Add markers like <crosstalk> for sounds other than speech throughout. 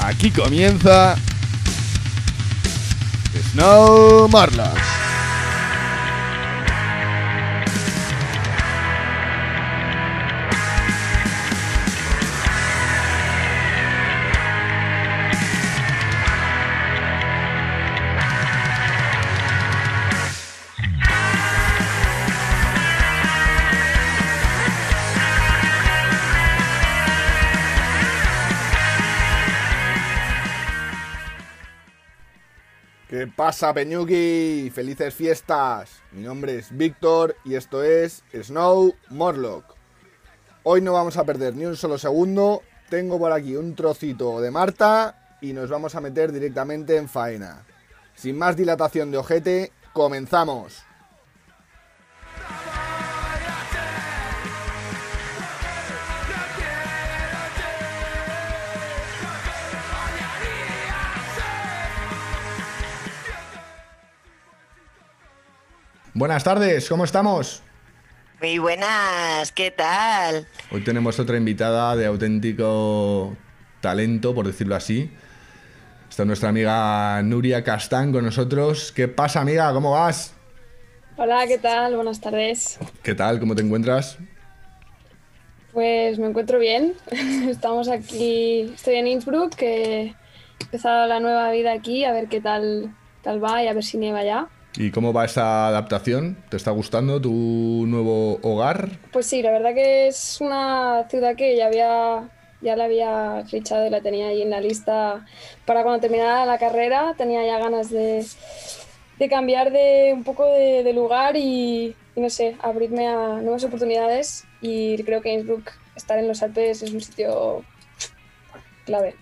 Aquí comienza Snow Marlas. Pasa, Peñuki? Felices fiestas. Mi nombre es Víctor y esto es Snow Morlock. Hoy no vamos a perder ni un solo segundo. Tengo por aquí un trocito de Marta y nos vamos a meter directamente en faena. Sin más dilatación de ojete, comenzamos. Buenas tardes, ¿cómo estamos? Muy buenas, ¿qué tal? Hoy tenemos otra invitada de auténtico talento, por decirlo así. Está nuestra amiga Nuria Castán con nosotros. ¿Qué pasa, amiga? ¿Cómo vas? Hola, ¿qué tal? Buenas tardes. ¿Qué tal? ¿Cómo te encuentras? Pues me encuentro bien. <laughs> Estamos aquí, estoy en Innsbruck, que he empezado la nueva vida aquí, a ver qué tal, tal va y a ver si nieva ya. ¿Y cómo va esa adaptación? ¿Te está gustando tu nuevo hogar? Pues sí, la verdad que es una ciudad que ya había ya la había fichado y la tenía ahí en la lista para cuando terminara la carrera. Tenía ya ganas de, de cambiar de un poco de, de lugar y, y, no sé, abrirme a nuevas oportunidades. Y creo que Innsbruck, estar en los Alpes, es un sitio clave.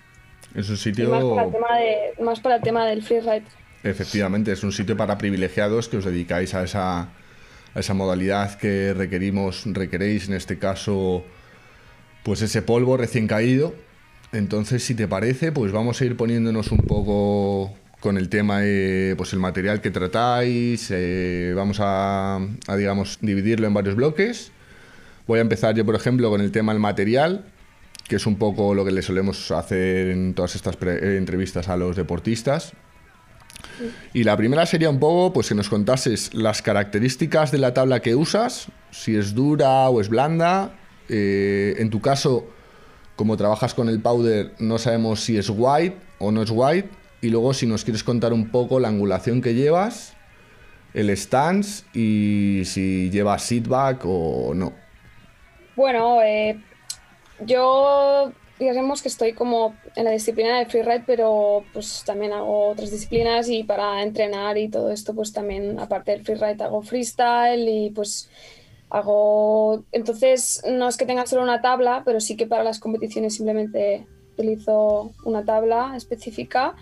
Es un sitio... Y más, para el tema de, más para el tema del freeride. Efectivamente, es un sitio para privilegiados que os dedicáis a esa, a esa modalidad que requerimos, requeréis en este caso, pues ese polvo recién caído. Entonces, si te parece, pues vamos a ir poniéndonos un poco con el tema, de, pues el material que tratáis, eh, vamos a, a, digamos, dividirlo en varios bloques. Voy a empezar yo, por ejemplo, con el tema del material, que es un poco lo que le solemos hacer en todas estas entrevistas a los deportistas. Y la primera sería un poco, pues que nos contases las características de la tabla que usas, si es dura o es blanda. Eh, en tu caso, como trabajas con el powder, no sabemos si es white o no es white. Y luego si nos quieres contar un poco la angulación que llevas, el stance y si llevas seatback o no. Bueno, eh, yo digamos que estoy como en la disciplina de freeride, pero pues también hago otras disciplinas y para entrenar y todo esto, pues también aparte del freeride hago freestyle y pues hago... Entonces no es que tenga solo una tabla, pero sí que para las competiciones simplemente utilizo una tabla específica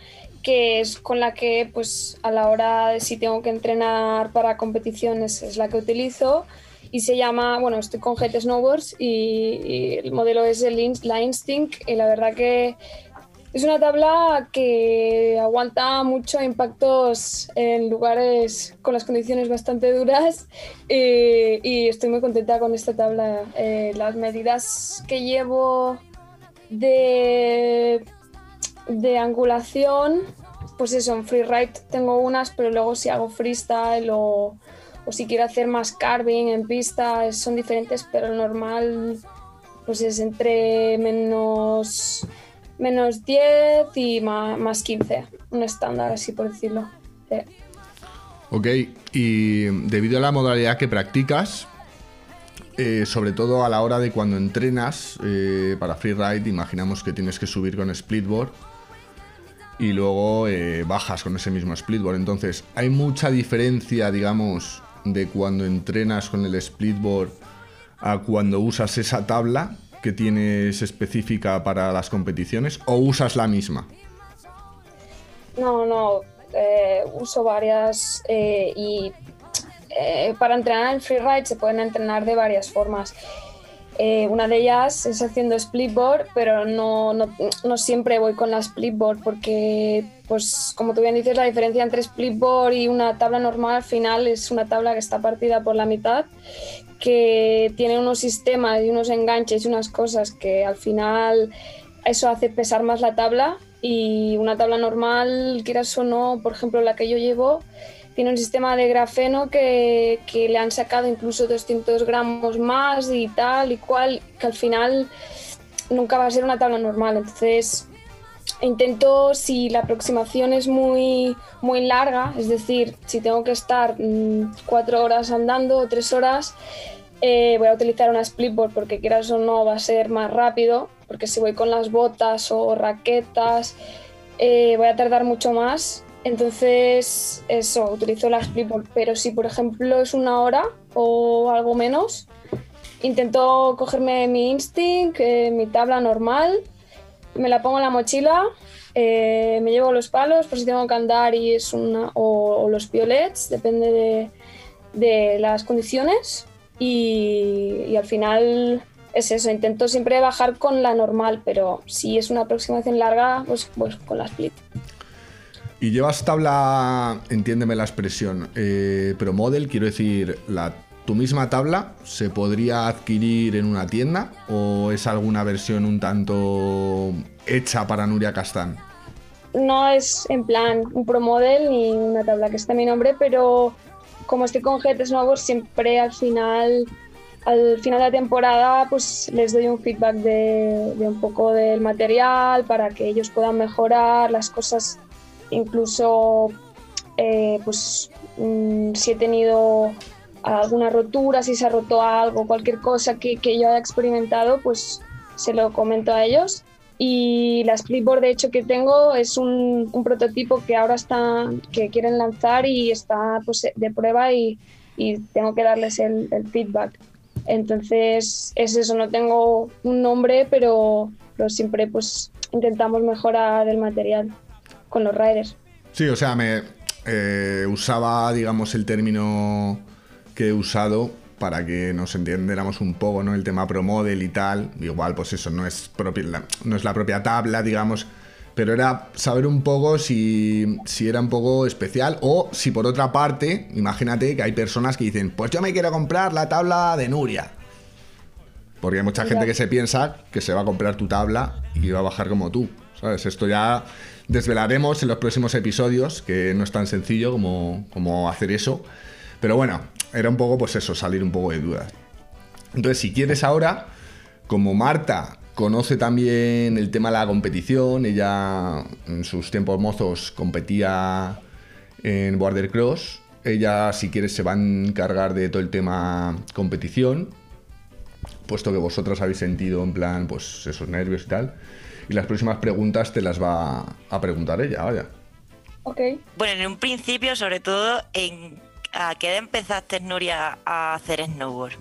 que es con la que pues a la hora de si tengo que entrenar para competiciones es la que utilizo y se llama, bueno, estoy con GT Snowboards y, el modelo es el, la Instinct y la verdad que es una tabla que aguanta mucho impactos en lugares con las condiciones bastante duras y, y estoy muy contenta con esta tabla. Eh, las medidas que llevo de, de angulación, pues eso, en freeride tengo unas, pero luego si hago freestyle o o si quiero hacer más carving en pista, son diferentes, pero el normal pues es entre menos, menos 10 y más, más 15, un estándar así por decirlo. Sí. Ok, y debido a la modalidad que practicas, eh, sobre todo a la hora de cuando entrenas eh, para freeride, imaginamos que tienes que subir con splitboard y luego eh, bajas con ese mismo splitboard. Entonces, hay mucha diferencia, digamos, de cuando entrenas con el splitboard a cuando usas esa tabla que tienes específica para las competiciones o usas la misma? No, no, eh, uso varias eh, y eh, para entrenar en freeride se pueden entrenar de varias formas. Eh, una de ellas es haciendo splitboard, pero no, no, no, siempre voy con la splitboard porque, pues como tú bien dices, la diferencia entre splitboard y una tabla normal al final es una tabla que está partida por la mitad, que tiene unos sistemas y unos enganches y unas cosas que al final eso hace pesar más la tabla y una tabla normal, quieras o no, por ejemplo la que yo llevo, tiene un sistema de grafeno que, que, le han sacado incluso 200 gramos más y tal y cual, que al final nunca va a ser una tabla normal. Entonces, intento, si la aproximación es muy, muy larga, es decir, si tengo que estar mmm, cuatro horas andando o tres horas, eh, voy a utilizar una splitboard porque quieras o no va a ser más rápido, porque si voy con las botas o raquetas, eh, voy a tardar mucho más entonces, eso, utilizo la Splitboard. Pero si, por ejemplo, es una hora o algo menos, intento cogerme mi Instinct, eh, mi tabla normal, me la pongo en la mochila, eh, me llevo los palos por si tengo que andar y es una, o, los violets, depende de, las condiciones. Y, y, al final es eso, intento siempre bajar con la normal, pero si es una aproximación larga, pues, pues con la split. Y llevas tabla, entiéndeme la expresión, eh, pero model, quiero decir, la, tu misma tabla se podría adquirir en una tienda o es alguna versión un tanto hecha para Nuria Castán? No es en plan un pro model ni una tabla que está mi nombre, pero como estoy con GTs nuevos, siempre al final al final de la temporada pues les doy un feedback de, un poco del material para que ellos puedan mejorar las cosas incluso eh, pues mm, si he tenido alguna rotura, si se ha roto algo, cualquier cosa que, que, yo haya experimentado, pues se lo comento a ellos. Y la Splitboard, de hecho, que tengo es un, un prototipo que ahora está, que quieren lanzar y está pues, de prueba y, y tengo que darles el, el, feedback. Entonces, es eso, no tengo un nombre, pero, pero siempre pues intentamos mejorar el material con los riders. Sí, o sea, me eh, usaba, digamos, el término que he usado para que nos entendiéramos un poco, ¿no? El tema pro model y tal. Igual, pues eso, no es, propia, no es la propia tabla, digamos, pero era saber un poco si, si, era un poco especial o si por otra parte, imagínate que hay personas que dicen, pues yo me quiero comprar la tabla de Nuria. Porque hay mucha gente que se piensa que se va a comprar tu tabla y va a bajar como tú. ¿Sabes? Esto ya desvelaremos en los próximos episodios, que no es tan sencillo como, como hacer eso. Pero bueno, era un poco pues eso, salir un poco de dudas. Entonces, si quieres ahora, como Marta conoce también el tema de la competición, ella en sus tiempos mozos competía en Border Cross, ella si quieres se va a encargar de todo el tema competición, puesto que vosotras habéis sentido en plan pues esos nervios y tal y las próximas preguntas te las va a preguntar ella, vaya. Ok. Bueno, en un principio, sobre todo, ¿en ¿a qué edad empezaste, Nuria, a hacer snowboard?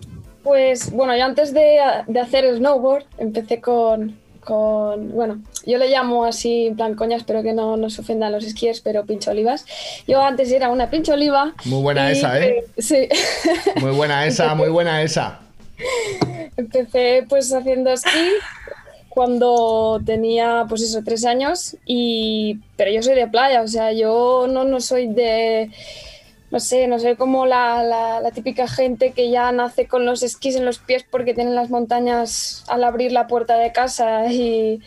Pues bueno, yo antes de, de hacer snowboard empecé con, con, bueno, yo le llamo así en plan coña, espero que no nos ofendan los esquíes, pero pincho olivas. Yo antes era una pincho oliva. Muy buena y, esa, ¿eh? Sí. Muy buena esa, muy buena esa. <laughs> Empecé pues haciendo esquí cuando tenía, pues eso, tres años, y, pero yo soy de playa, o sea, yo no, no soy de, no sé, no soy como la, la, la, típica gente que ya nace con los esquís en los pies porque tienen las montañas al abrir la puerta de casa y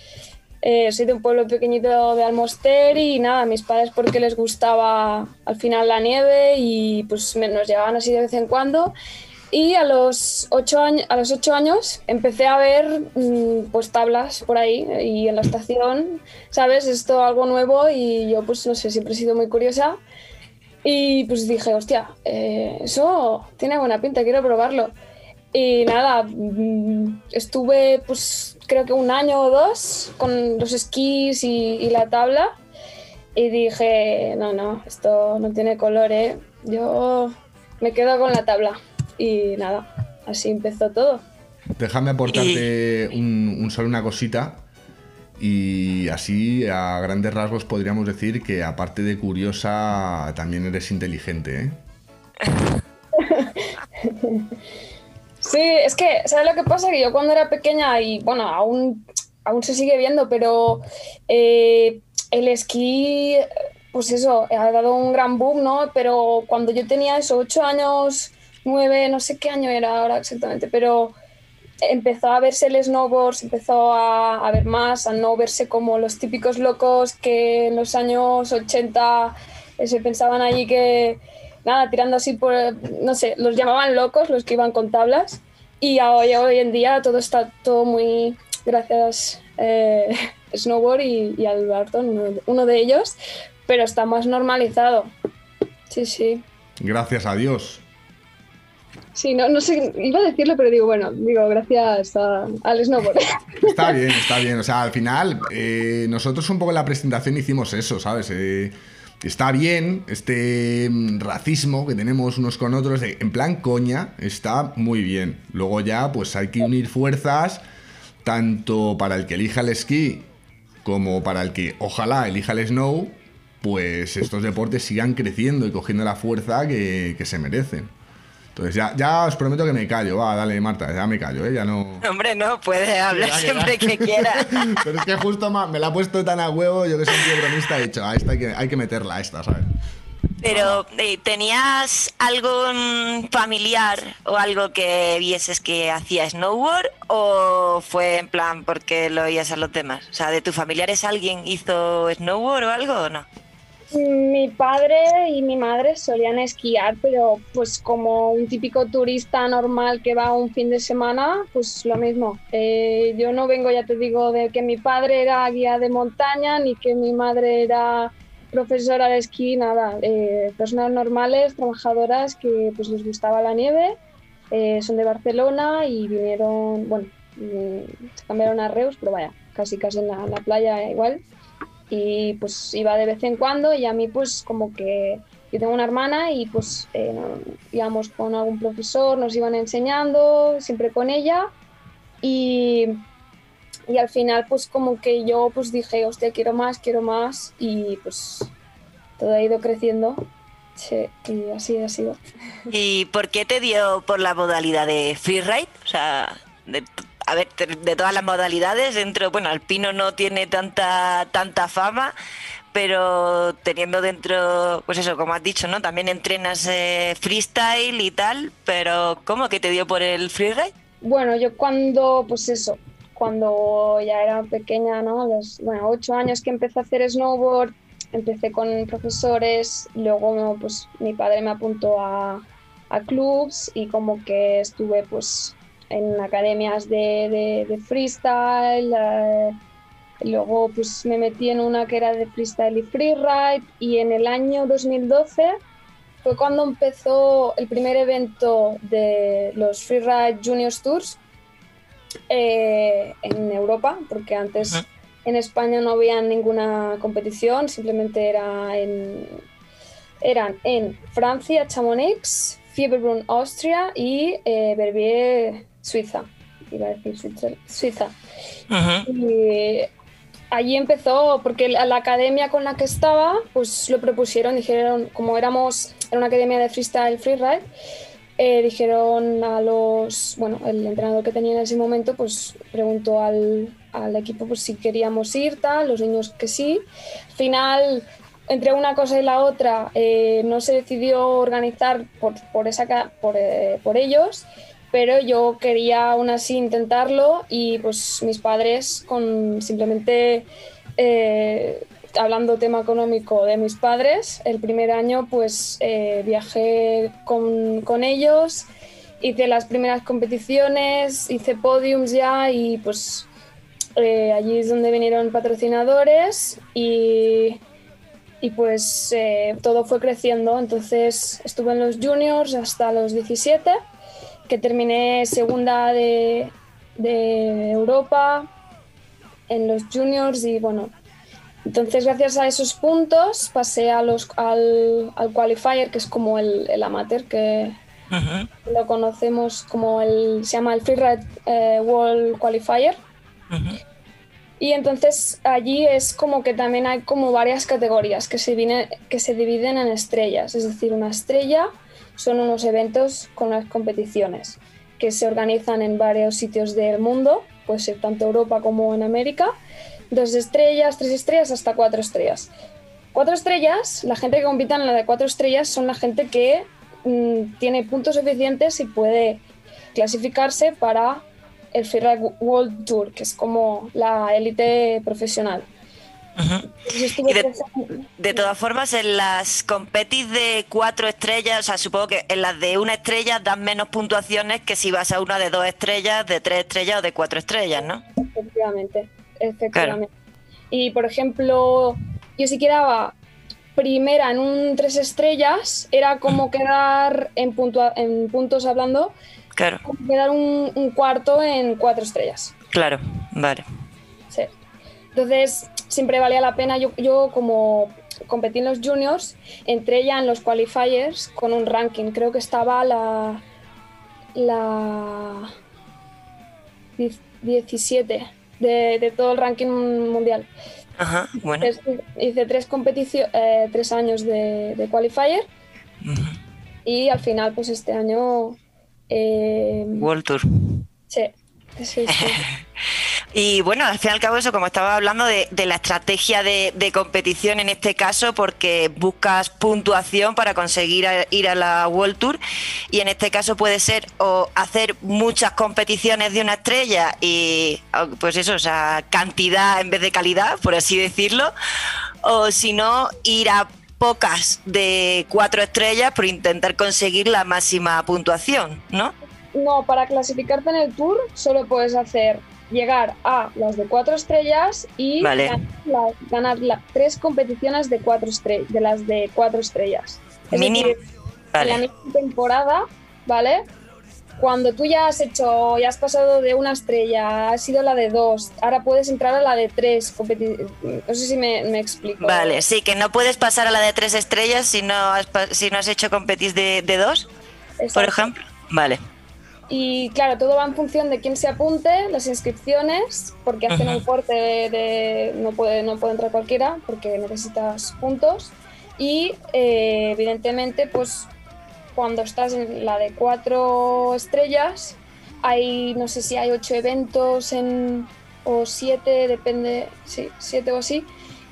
eh, soy de un pueblo pequeñito de Almoster y nada, mis padres porque les gustaba al final la nieve y pues me, nos llevaban así de vez en cuando y a los ocho años, a los ocho años empecé a ver mmm, pues tablas por ahí y en la estación, ¿sabes? Esto algo nuevo y yo pues no sé, siempre he sido muy curiosa y pues dije, hostia, eh, eso tiene buena pinta, quiero probarlo. Y nada, mmm, estuve pues creo que un año o dos con los esquís y, y la tabla y dije, no, no, esto no tiene color, ¿eh? Yo me quedo con la tabla y nada, así empezó todo. Déjame aportarte un, un, solo una cosita. Y así, a grandes rasgos, podríamos decir que aparte de curiosa, también eres inteligente, ¿eh? <laughs> Sí, es que, ¿sabes lo que pasa? Que yo cuando era pequeña, y bueno, aún, aún se sigue viendo, pero eh, el esquí, pues eso, ha dado un gran boom, ¿no? Pero cuando yo tenía esos ocho años, nueve, no sé qué año era ahora exactamente, pero empezó a verse el snowboard, empezó a, ver más, a no verse como los típicos locos que en los años 80 eh, se pensaban allí que, nada, tirando así por, no sé, los llamaban locos los que iban con tablas y hoy, en día todo está todo muy, gracias eh, <laughs> Snowboard y, y uno, uno de ellos, pero está más normalizado. Sí, sí. Gracias a Dios. Sí, no, no sé, iba a decirlo, pero digo, bueno, digo, gracias a, al snowboard. Está bien, está bien. O sea, al final, eh, nosotros un poco en la presentación hicimos eso, ¿sabes? Eh, está bien este mm, racismo que tenemos unos con otros, en plan coña, está muy bien. Luego ya, pues hay que unir fuerzas, tanto para el que elija el esquí como para el que ojalá elija el snow, pues estos deportes sigan creciendo y cogiendo la fuerza que se merecen. Entonces ya, ya os prometo que me callo. Va, dale, Marta, ya me callo, ¿eh? Ya no... <laughs> Hombre, no, puedes hablar siempre que, que quieras. <laughs> Pero es que justo me la ha puesto tan a huevo, yo que soy un tío bromista, he dicho, a esta hay que, hay que meterla, a esta, ¿sabes? Pero, eh, ¿tenías algo familiar o algo que vieses que hacía snowboard? ¿O fue en plan porque lo oías a los demás? O sea, ¿de tus familiares alguien hizo snowboard o algo o no? Mi padre y mi madre solían esquiar, pero pues como un típico turista normal que va un fin de semana, pues lo mismo. Eh, yo no vengo, ya te digo, de que mi padre era guía de montaña ni que mi madre era profesora de esquí, nada. Eh, personas normales, trabajadoras que pues les gustaba la nieve, eh, son de Barcelona y vinieron, bueno, se cambiaron a Reus, pero vaya, casi casi en la, en la playa igual y pues iba de vez en cuando y a mí pues como que yo tengo una hermana y pues eh, íbamos con algún profesor, nos iban enseñando, siempre con ella y, y al final pues como que yo pues dije, hostia, quiero más, quiero más y pues todo ha ido creciendo. Sí, y así ha sido. ¿Y por qué te dio por la modalidad de freeride? O sea, de a ver, de todas las modalidades, dentro, bueno, alpino no tiene tanta, tanta fama, pero teniendo dentro, pues eso, como has dicho, ¿no? También entrenas eh, freestyle y tal, pero ¿cómo que te dio por el freeride? Bueno, yo cuando, pues eso, cuando ya era pequeña, ¿no? Los, bueno, ocho años que empecé a hacer snowboard, empecé con profesores, luego pues mi padre me apuntó a, a clubs y como que estuve pues en academias de, de, de freestyle. Eh, luego pues me metí en una que era de freestyle y freeride y en el año 2012 fue cuando empezó el primer evento de los Freeride Juniors Tours eh, en Europa, porque antes en España no había ninguna competición, simplemente era en, eran en Francia, Chamonix, Fieberbrunn, Austria y eh, Verbier, Suiza, iba a decir Suiza. Suiza. Y allí empezó, porque la, la, academia con la que estaba, pues lo propusieron, dijeron, como éramos, era una academia de freestyle, freeride, eh, dijeron a los, bueno, el entrenador que tenía en ese momento, pues preguntó al, al equipo pues, si queríamos ir, tal, los niños que sí. Al final, entre una cosa y la otra, eh, no se decidió organizar por, por, esa, por, eh, por ellos pero yo quería aún así intentarlo y pues mis padres con simplemente eh, hablando tema económico de mis padres, el primer año pues eh, viajé con, con, ellos, hice las primeras competiciones, hice podiums ya y pues eh, allí es donde vinieron patrocinadores y, y pues eh, todo fue creciendo, entonces estuve en los juniors hasta los 17 que terminé segunda de, de Europa en los juniors y bueno, entonces gracias a esos puntos pasé a los, al, al qualifier, que es como el, el amateur, que uh -huh. lo conocemos como el, se llama el Freeride eh, World Qualifier. Uh -huh. Y entonces allí es como que también hay como varias categorías que se, que se dividen en estrellas, es decir, una estrella son unos eventos con las competiciones, que se organizan en varios sitios del mundo, puede ser tanto Europa como en América. Dos estrellas, tres estrellas, hasta cuatro estrellas. Cuatro estrellas, la gente que compita en la de cuatro estrellas son la gente que mm, tiene puntos suficientes y puede clasificarse para el Freeride World Tour, que es como la élite profesional. De, todas formas, en las competis de cuatro estrellas, o sea, supongo que en las de una estrella dan menos puntuaciones que si vas a una de dos estrellas, de tres estrellas o de cuatro estrellas, ¿no? Efectivamente, efectivamente. Y por ejemplo, yo si quedaba primera en un tres estrellas, era como quedar en, en puntos hablando, claro. como quedar un, un cuarto en cuatro estrellas. Claro, vale. Sí. Entonces, siempre valía la pena. Yo, yo como competí en los juniors, entré ya en los qualifiers con un ranking. Creo que estaba la. la. 17 de, todo el ranking mundial. Ajá, bueno. hice tres competiciones, eh, tres años de, qualifier. Y al final, pues este año. Eh, World Tour. Sí, sí, sí. <laughs> Y bueno, al fin y al cabo eso, como estaba hablando de, la estrategia de, competición en este caso, porque buscas puntuación para conseguir ir a la World Tour y en este caso puede ser o hacer muchas competiciones de una estrella y pues eso, o sea, cantidad en vez de calidad, por así decirlo, o si no, ir a pocas de cuatro estrellas por intentar conseguir la máxima puntuación, ¿no? No, para clasificarte en el tour solo puedes hacer llegar a las de cuatro estrellas y ganar, tres competiciones de cuatro estrellas, de las de cuatro estrellas. Es Decir, la misma temporada, ¿vale? Cuando tú ya has hecho, ya has pasado de una estrella, has sido la de dos, ahora puedes entrar a la de tres. No sé si me, explico. Vale, sí, que no puedes pasar a la de tres estrellas si no has, si no has hecho competir de, de dos, por ejemplo. Vale. Y claro, todo va en función de quién se apunte, las inscripciones, porque hacen un corte de, no, puede, no puede entrar cualquiera, porque necesitas puntos. Y eh, evidentemente, pues cuando estás en la de cuatro estrellas, hay, no sé si hay ocho eventos en, o siete, depende, sí, siete o así,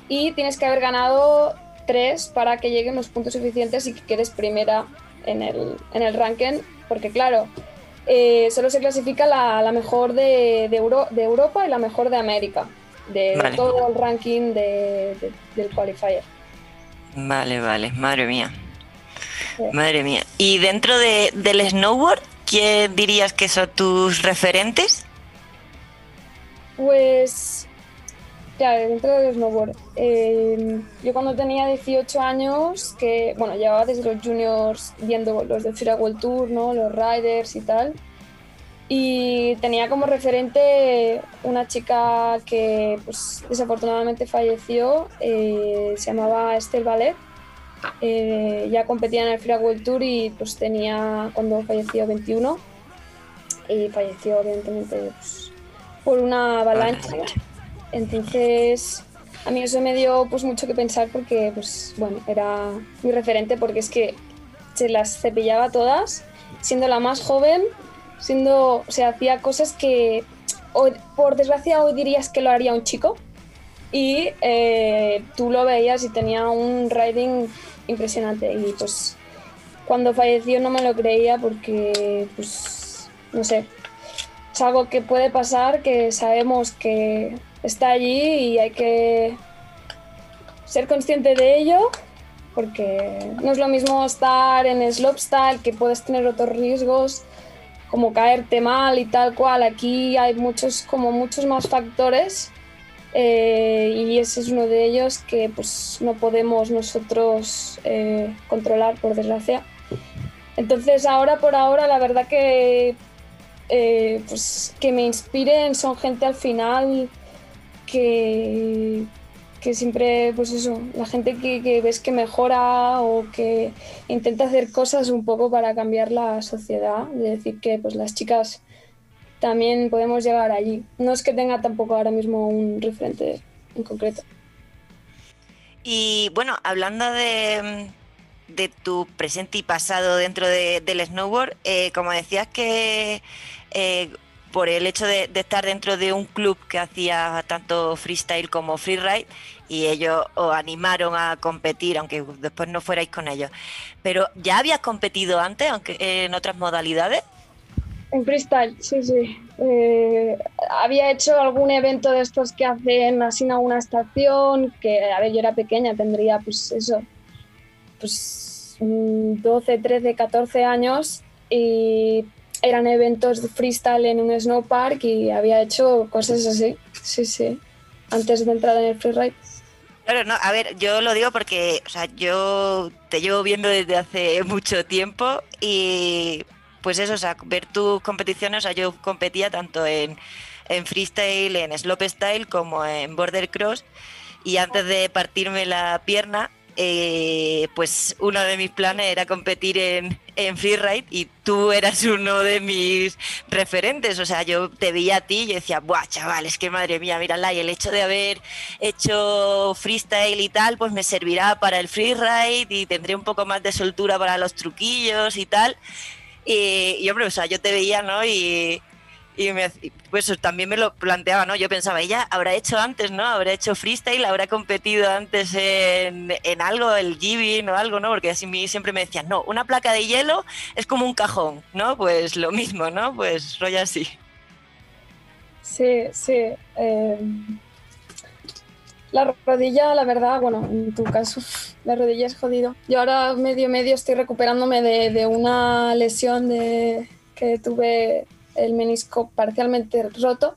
y tienes que haber ganado tres para que lleguen los puntos suficientes y que quedes primera en el, en el ranking, porque claro, eh, solo se clasifica la, mejor de, de, Europa y la mejor de América, de, todo el ranking del qualifier. Vale, vale, madre mía. Madre mía. ¿Y dentro del snowboard, quién dirías que son tus referentes? Pues Claro, dentro del snowboard. Eh, yo cuando tenía 18 años, que bueno, llevaba desde los juniors viendo los de Fira World Tour, ¿no? los riders y tal. Y tenía como referente una chica que pues, desafortunadamente falleció, eh, se llamaba Estelle Ballet. Eh, ya competía en el Fira World Tour y pues tenía cuando falleció 21 y falleció evidentemente pues, por una avalancha. Entonces, a mí eso me dio pues mucho que pensar porque, pues, bueno, era mi referente porque es que se las cepillaba todas, siendo la más joven, siendo, o hacía cosas que, por desgracia, hoy dirías que lo haría un chico. Y eh, tú lo veías y tenía un riding impresionante. Y pues cuando falleció no me lo creía porque, pues, no sé, es algo que puede pasar, que sabemos que está allí y hay que ser consciente de ello porque no es lo mismo estar en slopestyle que puedes tener otros riesgos como caerte mal y tal cual. Aquí hay muchos, como muchos más factores eh, y ese es uno de ellos que pues no podemos nosotros eh, controlar por desgracia. Entonces ahora por ahora la verdad que eh, pues que me inspiren son gente al final que, que siempre, pues eso, la gente que, ves que mejora o que intenta hacer cosas un poco para cambiar la sociedad, de decir que pues las chicas también podemos llegar allí. No es que tenga tampoco ahora mismo un referente en concreto. Y bueno, hablando de, de tu presente y pasado dentro de, del snowboard. Eh, como decías que eh, por el hecho de, estar dentro de un club que hacía tanto freestyle como freeride y ellos os animaron a competir, aunque después no fuerais con ellos. Pero ¿ya habías competido antes, aunque en otras modalidades? En freestyle, sí, sí. Eh, había hecho algún evento de estos que hacen así en alguna estación, que a ver, yo era pequeña, tendría pues eso, pues 12, 13, 14 años y eran eventos de freestyle en un snowpark y había hecho cosas así, sí, sí, antes de entrar en el freeride. Claro, no, a ver, yo lo digo porque, o sea, yo te llevo viendo desde hace <laughs> mucho tiempo y pues eso, o sea, ver tus competiciones, o sea, yo competía tanto en, en freestyle, en slopestyle como en border cross y antes de partirme la pierna, eh, pues uno de mis planes era competir en, en freeride y tú eras uno de mis referentes. O sea, yo te veía a ti y decía, ¡buah, chaval! Es que madre mía, mírala. Y el hecho de haber hecho freestyle y tal, pues me servirá para el freeride y tendré un poco más de soltura para los truquillos y tal. Y, y hombre, o sea, yo te veía, ¿no? Y me, pues también me lo planteaba, ¿no? Yo pensaba, ella habrá hecho antes, ¿no? Habrá hecho freestyle, habrá competido antes en, en algo, el giving o algo, ¿no? Porque así siempre me decían, no, una placa de hielo es como un cajón, ¿no? Pues lo mismo, ¿no? Pues rollo así. Sí, sí. Eh, la rodilla, la verdad, bueno, en tu caso, la rodilla es jodido. Yo ahora medio medio estoy recuperándome de, de una lesión de, que tuve el menisco parcialmente roto.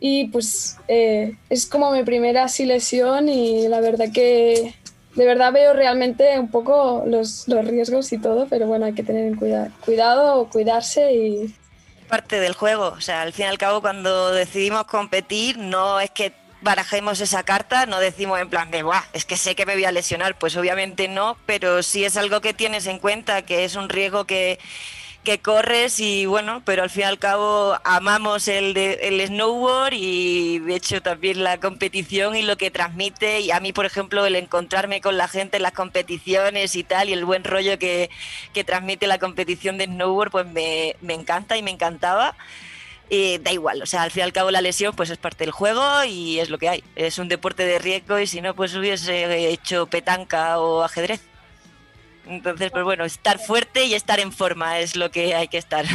Y pues eh, es como mi primera así lesión y la verdad que de verdad veo realmente un poco los, los riesgos y todo, pero bueno, hay que tener cuidado, cuidado, cuidarse y... Parte del juego, o sea, al fin y al cabo cuando decidimos competir no es que barajemos esa carta, no decimos en plan de, Buah, es que sé que me voy a lesionar, pues obviamente no, pero sí es algo que tienes en cuenta, que es un riesgo que, que corres y bueno, pero al fin y al cabo amamos el, el snowboard y de hecho también la competición y lo que transmite y a mí por ejemplo el encontrarme con la gente en las competiciones y tal y el buen rollo que, que transmite la competición de snowboard pues me, me encanta y me encantaba. Eh, da igual, o sea, al fin y al cabo la lesión pues es parte del juego y es lo que hay. Es un deporte de riesgo y si no pues hubiese hecho petanca o ajedrez. Entonces, pues bueno, estar fuerte y estar en forma es lo que hay que estar.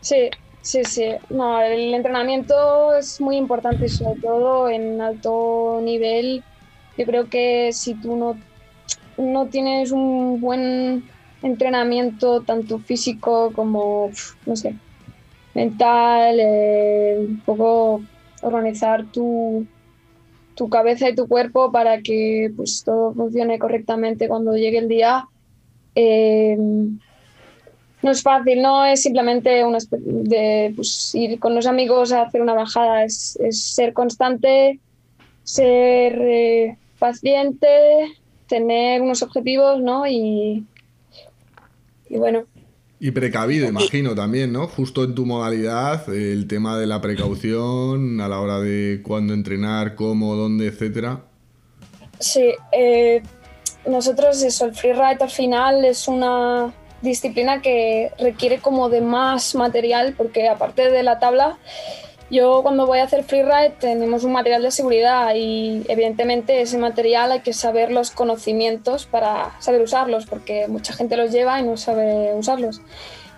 Sí, sí, sí. No, el entrenamiento es muy importante, sobre todo en alto nivel. Yo creo que si tú no, no tienes un buen entrenamiento, tanto físico como, no sé, mental, eh, un poco organizar tu, tu cabeza y tu cuerpo para que pues, todo funcione correctamente cuando llegue el día. Eh, no es fácil, no es simplemente una de pues, ir con los amigos a hacer una bajada, es, ser constante, ser eh, paciente, tener unos objetivos, ¿no? Y, y bueno, y precavido, imagino también, ¿no? Justo en tu modalidad, el tema de la precaución a la hora de cuándo entrenar, cómo, dónde, etcétera. Sí, eh, nosotros eso, el freeride al final es una disciplina que requiere como de más material porque aparte de la tabla yo cuando voy a hacer freeride tenemos un material de seguridad y evidentemente ese material hay que saber los conocimientos para saber usarlos porque mucha gente los lleva y no sabe usarlos.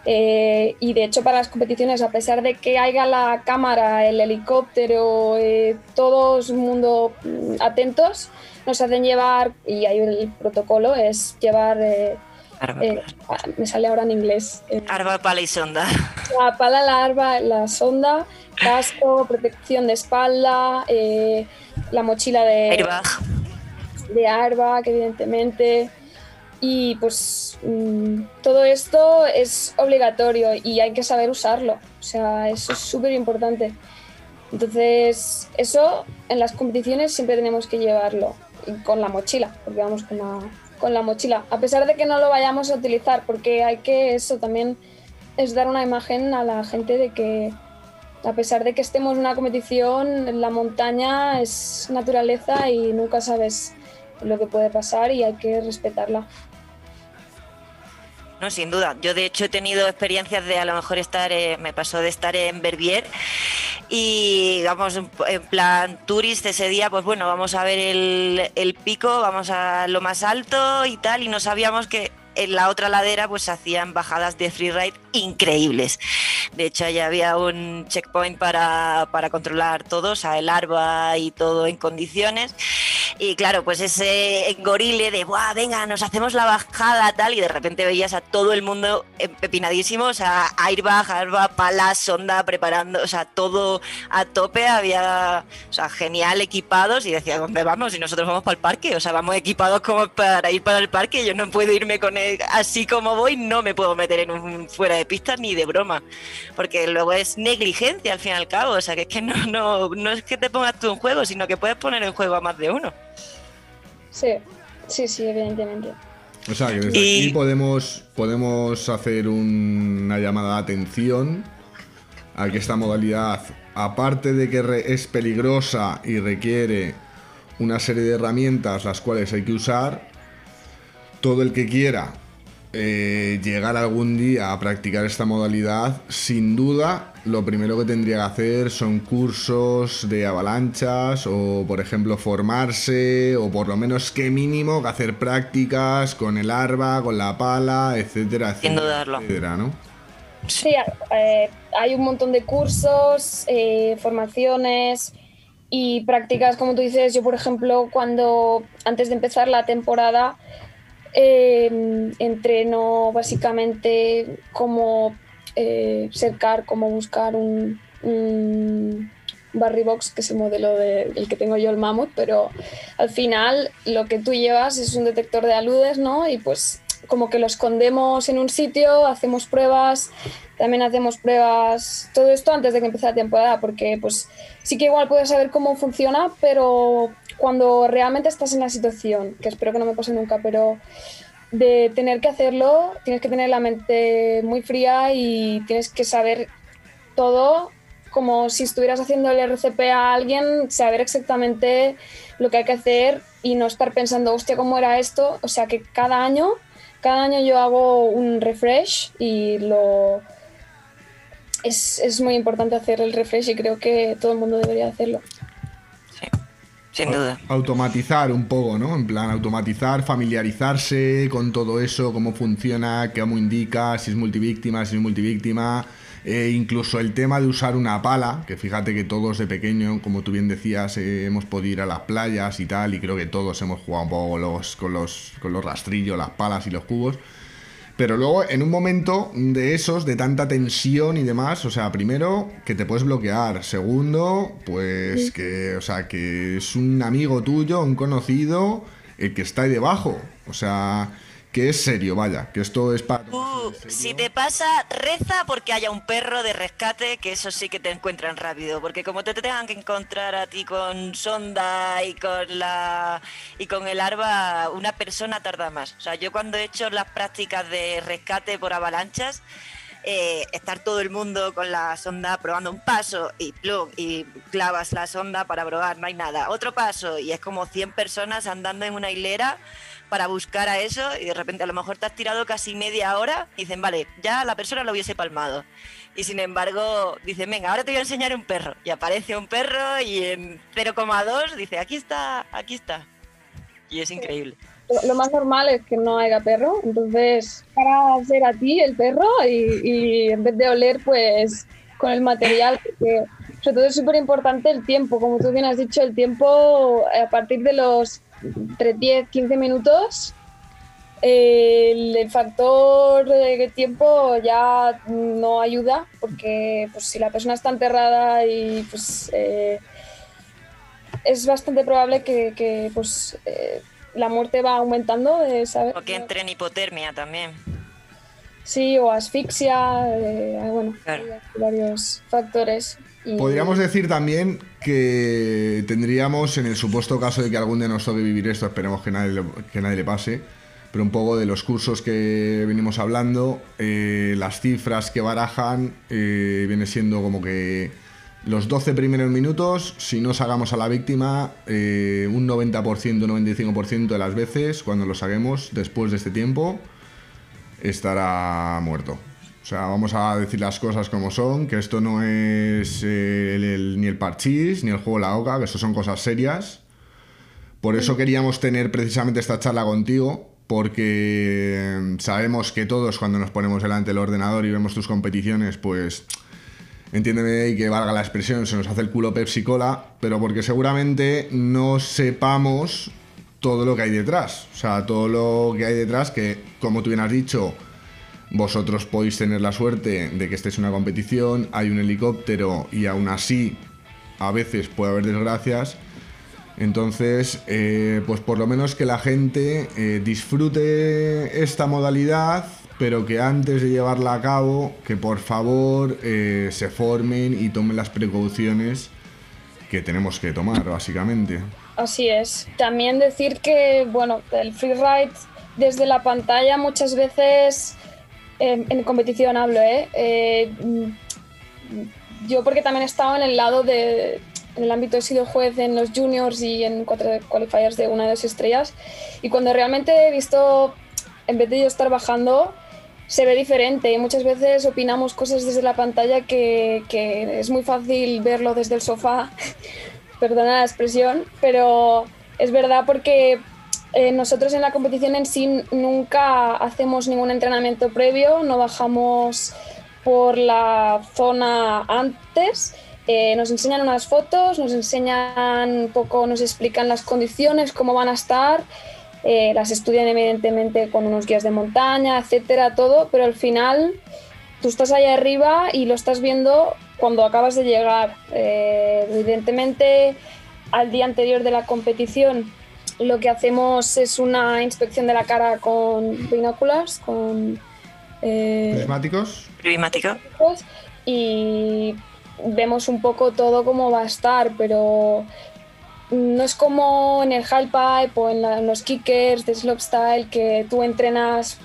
Eh, y de hecho para las competiciones, a pesar de que haya la cámara, el helicóptero, eh, todo el mundo atentos, nos hacen llevar, y hay el protocolo, es llevar... Eh, eh, me sale ahora en inglés. Eh, arba, pala y sonda. La pala, la arba, la sonda, casco, protección de espalda, eh, la mochila de airbag. de airbag, evidentemente. Y pues mm, todo esto es obligatorio y hay que saber usarlo. O sea, eso es súper importante. Entonces, eso en las competiciones siempre tenemos que llevarlo y con la mochila, porque vamos con la, con la mochila, a pesar de que no lo vayamos a utilizar, porque hay que eso también es dar una imagen a la gente de que a pesar de que estemos en una competición, la montaña es naturaleza y nunca sabes lo que puede pasar y hay que respetarla. No, sin duda. Yo de hecho he tenido experiencias de a lo mejor estar, eh, me pasó de estar en Verbier y vamos en plan turist ese día, pues bueno, vamos a ver el, el pico, vamos a lo más alto y tal, y no sabíamos que en la otra ladera pues hacían bajadas de freeride increíbles. De hecho, allá había un checkpoint para, para controlar todo, o sea, el arba y todo en condiciones. Y claro, pues ese gorile de, Buah, venga, nos hacemos la bajada, tal, y de repente veías a todo el mundo pepinadísimo, o sea, airbag, arba, palas, sonda, preparando, o sea, todo a tope, había, o sea, genial equipados, y decía, ¿dónde vamos? Y nosotros vamos para el parque, o sea, vamos equipados como para ir para el parque, yo no puedo irme con él, así como voy, no me puedo meter en un fuera de pista ni de broma, porque luego es negligencia al fin y al cabo, o sea, que es que no, no, no es que te pongas tú en juego, sino que puedes poner en juego a más de uno. Sí, sí, sí, evidentemente. O sea, que desde aquí podemos, podemos hacer una llamada de atención a que esta modalidad, aparte de que es peligrosa y requiere una serie de herramientas las cuales hay que usar, todo el que quiera eh, llegar algún día a practicar esta modalidad, sin duda lo primero que tendría que hacer son cursos de avalanchas o, por ejemplo, formarse o por lo menos que mínimo que hacer prácticas con el arba, con la pala, etcétera, etcétera. ¿no? Sí, eh, hay un montón de cursos, eh, formaciones y prácticas, como tú dices. Yo, por ejemplo, cuando antes de empezar la temporada eh, entreno básicamente cómo eh, cercar, cómo buscar un, Barry Box, que es el modelo del que tengo yo, el Mammoth, pero al final lo que tú llevas es un detector de aludes, ¿no? Y pues como que lo escondemos en un sitio, hacemos pruebas, también hacemos pruebas, todo esto antes de que empiece la temporada, porque pues sí que igual puedes saber cómo funciona, pero cuando realmente estás en la situación, que espero que no me pase nunca, pero de tener que hacerlo, tienes que tener la mente muy fría y tienes que saber todo como si estuvieras haciendo el RCP a alguien, saber exactamente lo que hay que hacer y no estar pensando, hostia, ¿cómo era esto? O sea que cada año, cada año yo hago un refresh y lo... Es, es muy importante hacer el refresh y creo que todo el mundo debería hacerlo. Sin duda. Automatizar un poco, ¿no? En plan, automatizar, familiarizarse con todo eso, cómo funciona, cómo indica, si es multivíctima, si es multivíctima. Eh, incluso el tema de usar una pala, que fíjate que todos de pequeño, como tú bien decías, eh, hemos podido ir a las playas y tal, y creo que todos hemos jugado un poco los, con, los, con los rastrillos, las palas y los cubos. Pero luego, en un momento de esos, de tanta tensión y demás, o sea, primero, que te puedes bloquear. Segundo, pues que, o sea, que es un amigo tuyo, un conocido, el que está ahí debajo. O sea, que es serio, vaya, que esto es para... Uh, si te pasa, reza porque haya un perro de rescate, que eso sí que te encuentran rápido, porque como te tengan que encontrar a ti con sonda y con la y con el arba, una persona tarda más. O sea, yo cuando he hecho las prácticas de rescate por avalanchas, eh, estar todo el mundo con la sonda probando un paso y plug y clavas la sonda para probar, no hay nada. Otro paso y es como 100 personas andando en una hilera para buscar a eso y de repente a lo mejor te has tirado casi media hora y dicen, vale, ya la persona lo hubiese palmado. Y sin embargo, dicen, venga, ahora te voy a enseñar un perro. Y aparece un perro y en 0,2 dice, aquí está, aquí está. Y es increíble. Lo más normal es que no haya perro, entonces para ser a ti el perro y, en vez de oler pues con el material, porque sobre todo es súper importante el tiempo, como tú bien has dicho, el tiempo a partir de los entre 10, 15 minutos, el, factor de tiempo ya no ayuda porque pues, si la persona está enterrada y pues eh, es bastante probable que, pues eh, la muerte va aumentando. ¿sabes? O que entre en hipotermia también. Sí, o asfixia, eh, bueno, hay varios factores. Podríamos decir también que tendríamos, en el supuesto caso de que algún día nos toque vivir esto, esperemos que nadie, que nadie le pase, pero un poco de los cursos que venimos hablando, eh, las cifras que barajan, eh, viene siendo como que los 12 primeros minutos, si no sacamos a la víctima, eh, un 90%, 95% de las veces, cuando lo saquemos después de este tiempo, estará muerto. O sea, vamos a decir las cosas como son, que esto no es eh, ni el parchís, ni el juego La Oca, que esto son cosas serias. Por eso queríamos tener precisamente esta charla contigo, porque sabemos que todos cuando nos ponemos delante del ordenador y vemos tus competiciones, pues entiéndeme y que valga la expresión, se nos hace el culo Pepsi Cola, pero porque seguramente no sepamos todo lo que hay detrás. O sea, todo lo que hay detrás que, como tú bien has dicho, vosotros podéis tener la suerte de que estéis en una competición, hay un helicóptero y aún así a veces puede haber desgracias. Entonces, eh, pues por lo menos que la gente eh, disfrute esta modalidad, pero que antes de llevarla a cabo, que por favor eh, se formen y tomen las precauciones que tenemos que tomar, básicamente. Así es. También decir que, bueno, el freeride desde la pantalla muchas veces, en competición hablo, ¿eh? ¿eh? Yo porque también he estado en el lado de, en el ámbito he sido juez en los juniors y en cuatro qualifiers de una de las estrellas y cuando realmente he visto, en vez de yo estar bajando, se ve diferente. y Muchas veces opinamos cosas desde la pantalla que, que es muy fácil verlo desde el sofá <laughs> perdona la expresión, pero es verdad porque eh, nosotros en la competición en sí nunca hacemos ningún entrenamiento previo, no bajamos por la zona antes. Eh, nos enseñan unas fotos, nos enseñan un poco, nos explican las condiciones, cómo van a estar, eh, las estudian evidentemente con unos guías de montaña, etcétera, todo, pero al final tú estás ahí arriba y lo estás viendo cuando acabas de llegar. Evidentemente, al día anterior de la competición, lo que hacemos es una inspección de la cara con binóculos, con eh, prismáticos. Y vemos un poco todo cómo va a estar, pero no es como en el pipe o en, los kickers de slopestyle que tú entrenas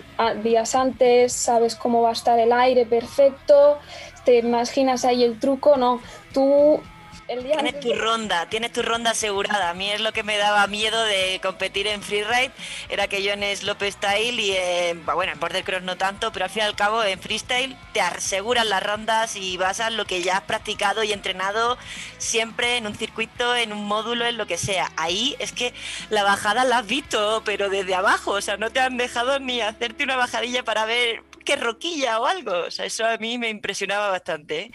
días antes, sabes cómo va a estar el aire perfecto, te imaginas ahí el truco, no. Tú tienes tu ronda, tienes tu ronda asegurada. A mí es lo que me daba miedo de competir en freeride, era que yo en slopestyle y en, bueno, en border cross no tanto, pero al fin y al cabo en freestyle te aseguran las rondas y basas lo que ya has practicado y entrenado siempre en un circuito, en un módulo, en lo que sea. Ahí es que la bajada la has visto, pero desde abajo, o sea, no te han dejado ni hacerte una bajadilla para ver qué roquilla o algo. O sea, eso a mí me impresionaba bastante. ¿eh?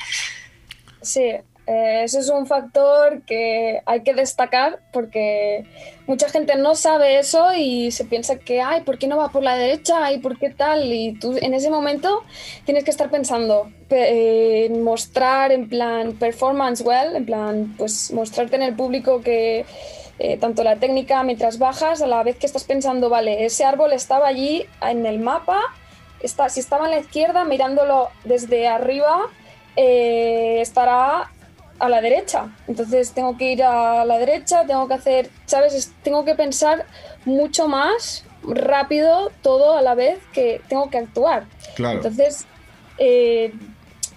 Sí, eh, eso es un factor que hay que destacar porque mucha gente no sabe eso y se piensa que, ay, ¿por qué no va por la derecha? ¿Y por qué tal? Y tú en ese momento tienes que estar pensando en mostrar en plan performance well, en plan, pues mostrarte en el público que eh, tanto la técnica mientras bajas, a la vez que estás pensando, vale, ese árbol estaba allí en el mapa, está, si estaba a la izquierda, mirándolo desde arriba, eh, estará a la derecha. Entonces tengo que ir a la derecha, tengo que hacer, ¿sabes? Tengo que pensar mucho más rápido todo a la vez que tengo que actuar. Entonces eh,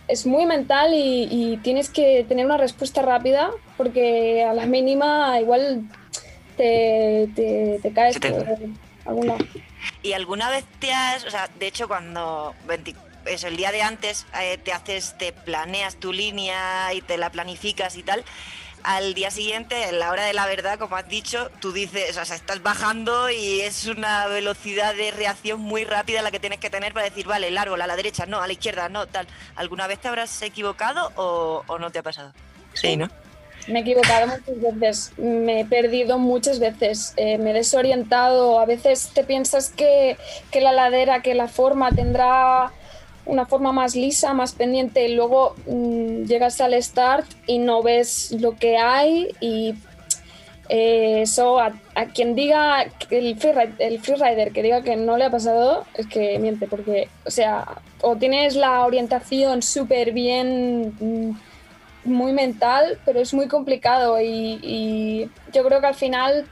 es muy mental y, tienes que tener una respuesta rápida porque a la mínima igual te, te, caes por algún lado. ¿Y alguna vez te has, o sea, de hecho cuando eso, el día de antes eh, te haces, te planeas tu línea y te la planificas y tal. Al día siguiente, en la hora de la verdad, como has dicho, tú dices, o sea, estás bajando y es una velocidad de reacción muy rápida la que tienes que tener para decir, vale, el árbol a la derecha, no, a la izquierda, no, tal. ¿Alguna vez te habrás equivocado o, no te ha pasado? Sí, ¿no? Me he equivocado muchas veces, me he perdido muchas veces, eh, me he desorientado. A veces te piensas que, que, la ladera, que la forma tendrá una forma más lisa, más pendiente, y luego mm, llegas al start y no ves lo que hay y eh, eso a, quien diga el freerider, el freerider que diga que no le ha pasado es que miente porque o sea o tienes la orientación súper bien mm, muy mental pero es muy complicado y, yo creo que al final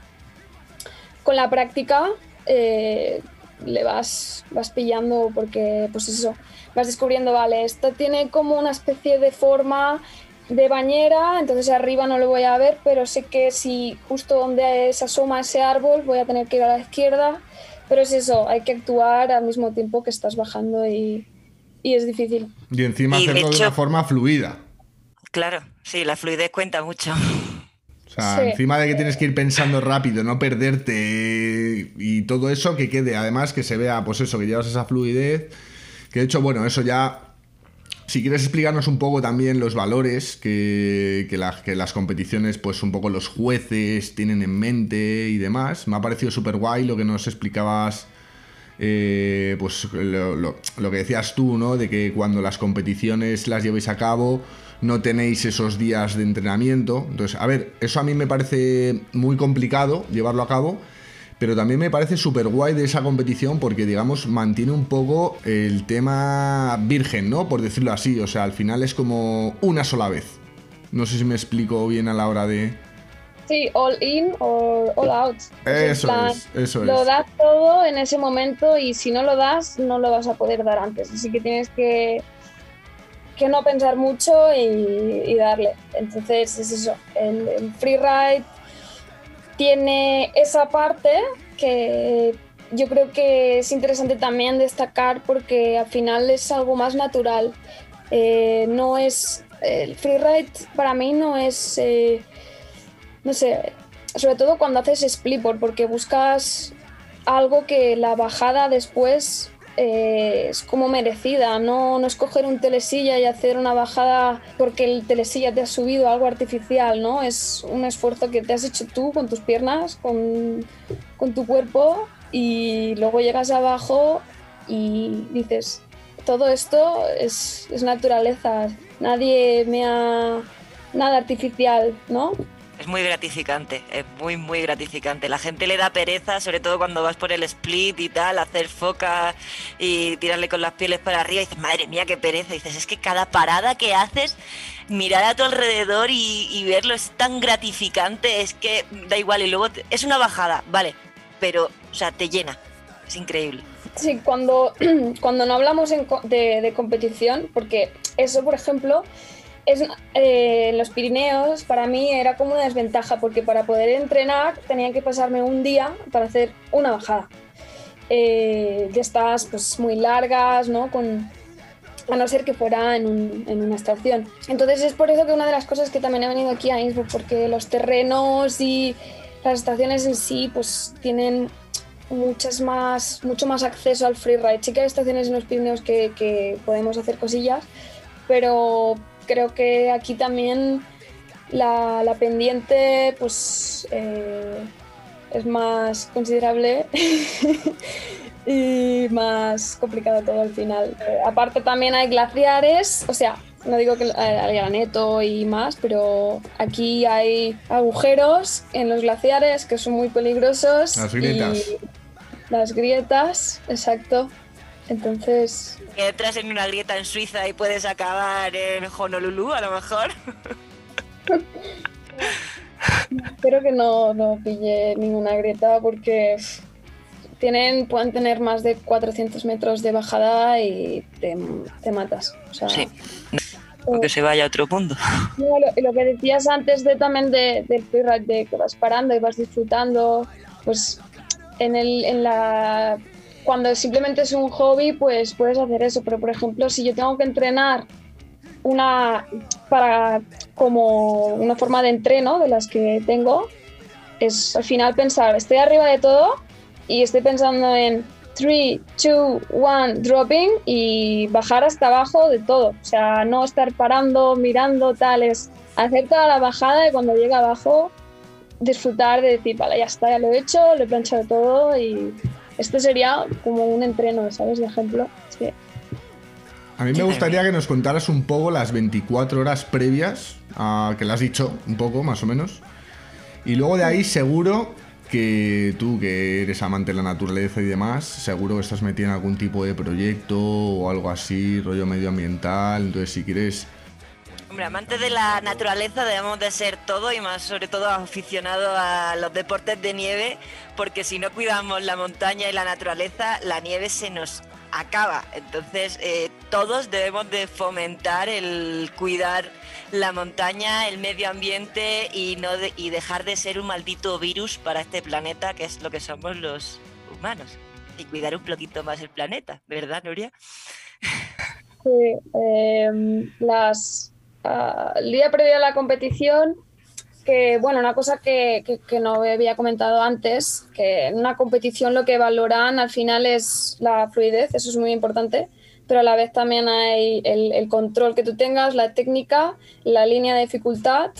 con la práctica eh, le vas, vas pillando porque pues eso vas descubriendo, vale, esto tiene como una especie de forma de bañera, entonces arriba no lo voy a ver, pero sé que si justo donde se asoma ese árbol voy a tener que ir a la izquierda pero es eso, hay que actuar al mismo tiempo que estás bajando y, y es difícil. Y encima hacerlo de una forma fluida. Claro, sí, la fluidez cuenta mucho. O sea, encima de que tienes que ir pensando rápido, no perderte y todo eso, que quede, además que se vea, pues eso, que llevas esa fluidez. Que de hecho, bueno, eso ya. Si quieres explicarnos un poco también los valores que, que, las competiciones, pues un poco los jueces tienen en mente y demás. Me ha parecido súper guay lo que nos explicabas. Eh, pues lo, lo, que decías tú, ¿no? De que cuando las competiciones las llevéis a cabo, no tenéis esos días de entrenamiento. Entonces, a ver, eso a mí me parece muy complicado llevarlo a cabo, pero también me parece súper guay de esa competición porque, digamos, mantiene un poco el tema virgen, ¿no? Por decirlo así, o sea, al final es como una sola vez. No sé si me explico bien a la hora de... Sí, all in o all out. Eso es, eso es. Lo das todo en ese momento y si no lo das, no lo vas a poder dar antes. Así que tienes que que no pensar mucho y, darle. Entonces es eso, el, el freeride tiene esa parte que yo creo que es interesante también destacar porque al final es algo más natural. Eh, no es. El freeride para mí no es. Eh, no sé, sobre todo cuando haces splitboard, porque buscas algo que la bajada después eh, es como merecida, no, no es coger un telesilla y hacer una bajada porque el telesilla te ha subido algo artificial, ¿no? Es un esfuerzo que te has hecho tú con tus piernas, con, con tu cuerpo y luego llegas abajo y dices, todo esto es, es naturaleza, nadie me ha... nada artificial, ¿no? Es muy gratificante, es muy, muy gratificante. La gente le da pereza, sobre todo cuando vas por el split y tal, hacer foca y tirarle con las pieles para arriba. Y dices, madre mía, qué pereza. Dices, es que cada parada que haces, mirar a tu alrededor y, verlo es tan gratificante, es que da igual. Y luego es una bajada, vale, pero, o sea, te llena. Es increíble. Sí, cuando, <clears throat> cuando no hablamos de, de competición, porque eso, por ejemplo, es, eh, los Pirineos para mí era como una desventaja porque para poder entrenar tenía que pasarme un día para hacer una bajada. Eh, de estas pues muy largas, ¿no? Con, a no ser que fuera en, un, en, una estación. Entonces es por eso que una de las cosas que también he venido aquí a Innsbruck, porque los terrenos y las estaciones en sí pues tienen muchas más, mucho más acceso al freeride. Sí que hay estaciones en los Pirineos que, que podemos hacer cosillas, pero creo que aquí también la, pendiente pues eh, es más considerable <laughs> y más complicado todo al final. Eh, aparte también hay glaciares, o sea, no digo que hay graneto y más, pero aquí hay agujeros en los glaciares que son muy peligrosos. Las grietas. las grietas, exacto. Entonces. Que entras en una grieta en Suiza y puedes acabar en Honolulu, a lo mejor. Espero que no, no pille ninguna grieta porque tienen, pueden tener más de 400 metros de bajada y te, matas. sí, que se vaya a otro lo, lo, que decías antes de también de, del freeride, de que vas parando y vas disfrutando, pues en, el, en la cuando simplemente es un hobby, pues puedes hacer eso. Pero, por ejemplo, si yo tengo que entrenar una para como una forma de entreno de las que tengo, es al final pensar, estoy arriba de todo y estoy pensando en 3, 2, 1, dropping y bajar hasta abajo de todo. O sea, no estar parando, mirando, tal, es hacer toda la bajada y cuando llega abajo disfrutar de decir, vale, ya está, ya lo he hecho, lo he planchado todo y esto sería como un entreno, ¿sabes? De ejemplo. A mí me gustaría que nos contaras un poco las 24 horas previas, a, que le has dicho un poco, más o menos. Y luego de ahí seguro que tú, que eres amante de la naturaleza y demás, seguro que estás metido en algún tipo de proyecto o algo así, rollo medioambiental. Entonces, si quieres Hombre, amantes de la naturaleza debemos de ser todo y más sobre todo aficionados a los deportes de nieve, porque si no cuidamos la montaña y la naturaleza, la nieve se nos acaba. Entonces, eh, todos debemos de fomentar el cuidar la montaña, el medio ambiente y, no y dejar de ser un maldito virus para este planeta, que es lo que somos los humanos. y cuidar un poquito más el planeta, ¿verdad, Nuria? Sí, em, las, ah, el día previo a la competición, que bueno, una cosa que, que, no había comentado antes, que en una competición lo que valoran al final es la fluidez, eso es muy importante, pero a la vez también hay el, el control que tú tengas, la técnica, la línea de dificultad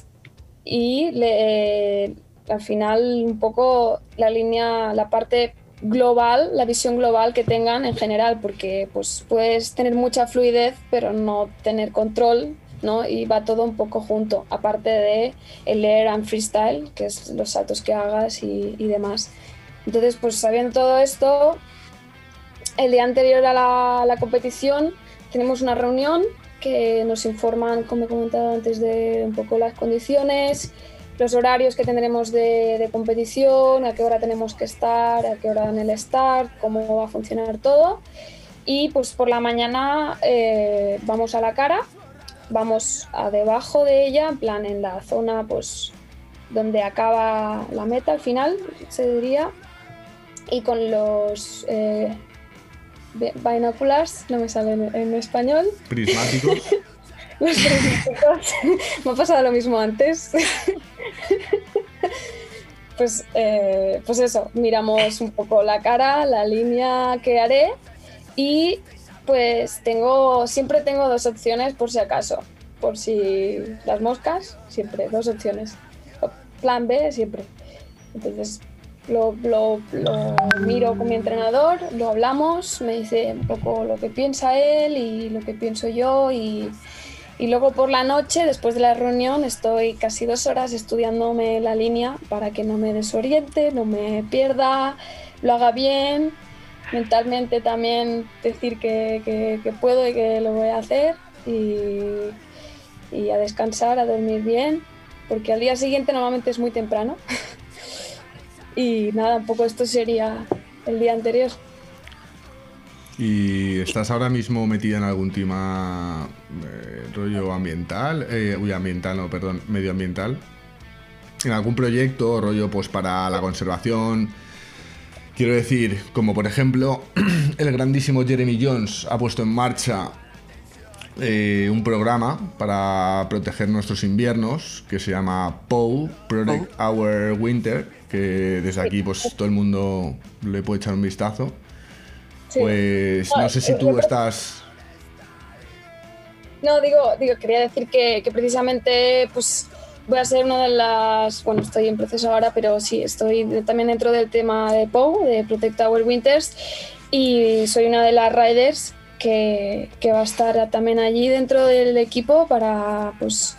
y le, al final un poco la línea, la parte global, la visión global que tengan en general, porque pues puedes tener mucha fluidez pero no tener control, ¿no? Y va todo un poco junto, aparte de el air and freestyle, que es los saltos que hagas y, y demás. Entonces, pues sabiendo todo esto, el día anterior a la, la, competición tenemos una reunión que nos informan, como he comentado antes, de un poco las condiciones, los horarios que tendremos de, competición, a qué hora tenemos que estar, a qué hora en el start, cómo va a funcionar todo. Y pues por la mañana eh, vamos a la cara, vamos a debajo de ella, en plan en la zona pues donde acaba la meta al final, se diría, y con los eh, binoculars, no me sale en español. Prismáticos. <laughs> los <laughs> Me ha pasado lo mismo antes. <laughs> pues, eh, pues eso, miramos un poco la cara, la línea que haré y pues tengo, siempre tengo dos opciones por si acaso. Por si las moscas, siempre, dos opciones. Plan B, siempre. Entonces, lo, lo, miro con mi entrenador, lo hablamos, me dice un poco lo que piensa él y lo que pienso yo y, y luego por la noche, después de la reunión, estoy casi dos horas estudiándome la línea para que no me desoriente, no me pierda, lo haga bien, mentalmente también decir que, que, puedo y que lo voy a hacer y, y, a descansar, a dormir bien, porque al día siguiente normalmente es muy temprano. <laughs> y nada, un poco esto sería el día anterior. ¿Y estás ahora mismo metida en algún tema eh, rollo ambiental? Eh, uy, ambiental, no, perdón, medioambiental. ¿En algún proyecto, rollo pues para la conservación? Quiero decir, como por ejemplo, <clears throat> el grandísimo Jeremy Jones ha puesto en marcha eh, un programa para proteger nuestros inviernos que se llama POW, Protect Our Winter, que desde aquí pues todo el mundo le puede echar un vistazo. Pues no, sé si tú estás... No, digo, digo quería decir que, precisamente pues voy a ser una de las, bueno, estoy en proceso ahora, pero sí, estoy también dentro del tema de POW, de Protect Our Winters, y soy una de las riders que, que va a estar también allí dentro del equipo para, pues,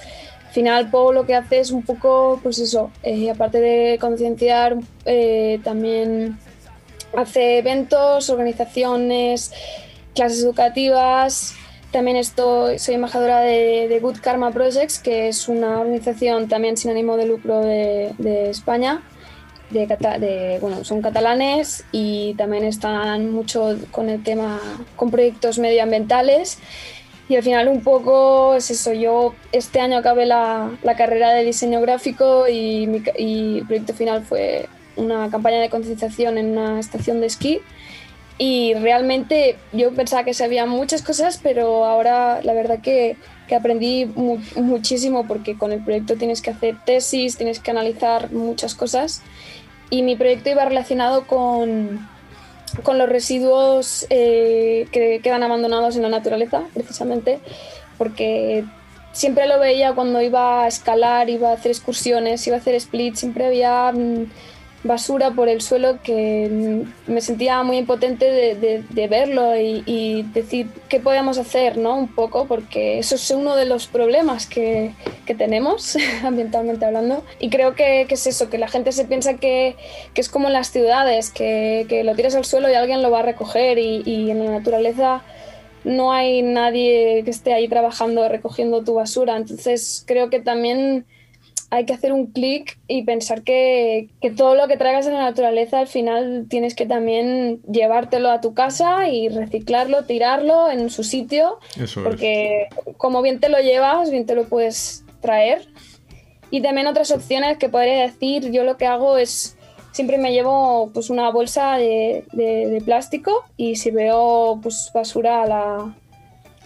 al final POW lo que hace es un poco, pues eso, eh, aparte de concienciar, eh, también hace eventos, organizaciones, clases educativas. También estoy, soy embajadora de, Good Karma Projects, que es una organización también sin ánimo de lucro de, España. De, bueno, son catalanes y también están mucho con el tema, con proyectos medioambientales. Y al final un poco es eso, yo este año acabé la, la carrera de diseño gráfico y, mi, y el proyecto final fue una campaña de concienciación en una estación de esquí y realmente yo pensaba que sabía muchas cosas, pero ahora la verdad que, que aprendí muchísimo porque con el proyecto tienes que hacer tesis, tienes que analizar muchas cosas. Y mi proyecto iba relacionado con, con los residuos eh, que quedan abandonados en la naturaleza, precisamente, porque siempre lo veía cuando iba a escalar, iba a hacer excursiones, iba a hacer splits, siempre había... Mm, basura por el suelo que me sentía muy impotente de, verlo y, decir qué podemos hacer, ¿no? Un poco, porque eso es uno de los problemas que, tenemos <laughs> ambientalmente hablando. Y creo que, es eso, que la gente se piensa que, es como en las ciudades, que, que, lo tiras al suelo y alguien lo va a recoger y, y en la naturaleza no hay nadie que esté ahí trabajando recogiendo tu basura. Entonces creo que también hay que hacer un clic y pensar que, que, todo lo que traigas en la naturaleza al final tienes que también llevártelo a tu casa y reciclarlo, tirarlo en su sitio. porque como bien te lo llevas, bien te lo puedes traer. Y también otras opciones que podría decir, yo lo que hago es siempre me llevo pues una bolsa de, de- de plástico y si veo pues basura la,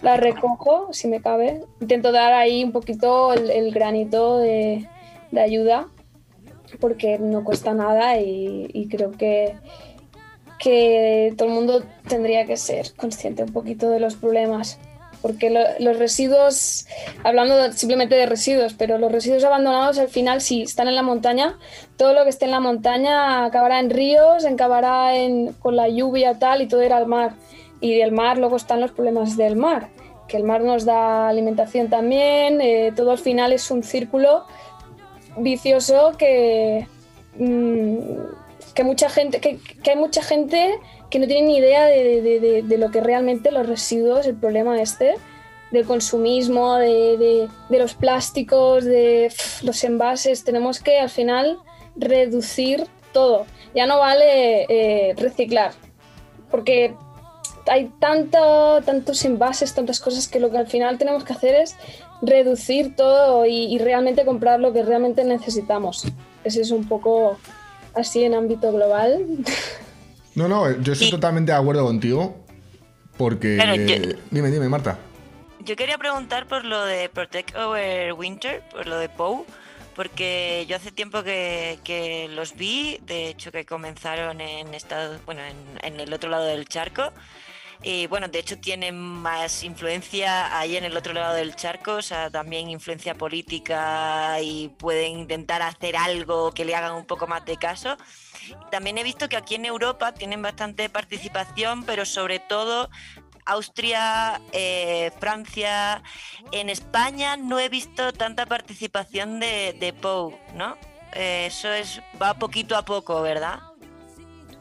la recojo si me cabe. Intento dar ahí un poquito el, el granito de, de ayuda porque no cuesta nada y, creo que, que todo el mundo tendría que ser consciente un poquito de los problemas. Porque lo- los residuos, hablando simplemente de residuos, pero los residuos abandonados al final, si están en la montaña, todo lo que esté en la montaña acabará en ríos, acabará en, con la lluvia tal y todo irá al mar. Y del mar luego están los problemas del mar, que el mar nos da alimentación también, eh, todo al final es un círculo vicioso que, mm, que mucha gente, que, que hay mucha gente que no tiene ni idea de, de- lo que realmente los residuos, el problema este, del consumismo, de, los plásticos, de los envases. Tenemos que al final reducir todo. Ya no vale eh, reciclar, porque hay tanto, tantos envases, tantas cosas que lo que al final tenemos que hacer es reducir todo y, y realmente comprar lo que realmente necesitamos. Ese es un poco así en ámbito global. No, no, yo estoy Y- totalmente de acuerdo contigo. Porque. Claro, yo- Dime, dime, Marta. Yo quería preguntar por lo de Protect Our Winter, por lo de POU, porque yo hace tiempo que, que los vi, de hecho que comenzaron en Estados, bueno, en, en el otro lado del charco. Y bueno, de hecho tienen más influencia ahí en el otro lado del charco, o sea, también influencia política y pueden intentar hacer algo que le hagan un poco más de caso. También he visto que aquí en Europa tienen bastante participación, pero sobre todo Austria, eh, Francia. En España no he visto tanta participación de, de POU, ¿no? Eh, eso es va poquito a poco, ¿verdad?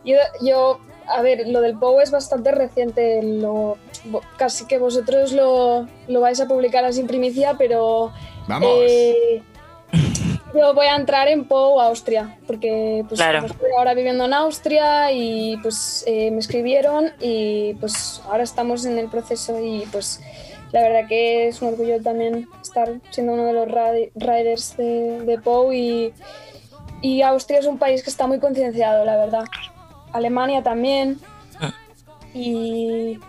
Yo, yo, a ver, lo del POU es bastante reciente, lo, casi que vosotros lo, lo vais a publicar así en primicia, pero Vamos. eh, yo voy a entrar en POU Austria, porque pues, Claro. estoy ahora viviendo en Austria y pues eh, me escribieron y pues ahora estamos en el proceso y pues la verdad que es un orgullo también estar siendo uno de los riders de, de POU y, y Austria es un país que está muy concienciado, la verdad. Alemania también. Y,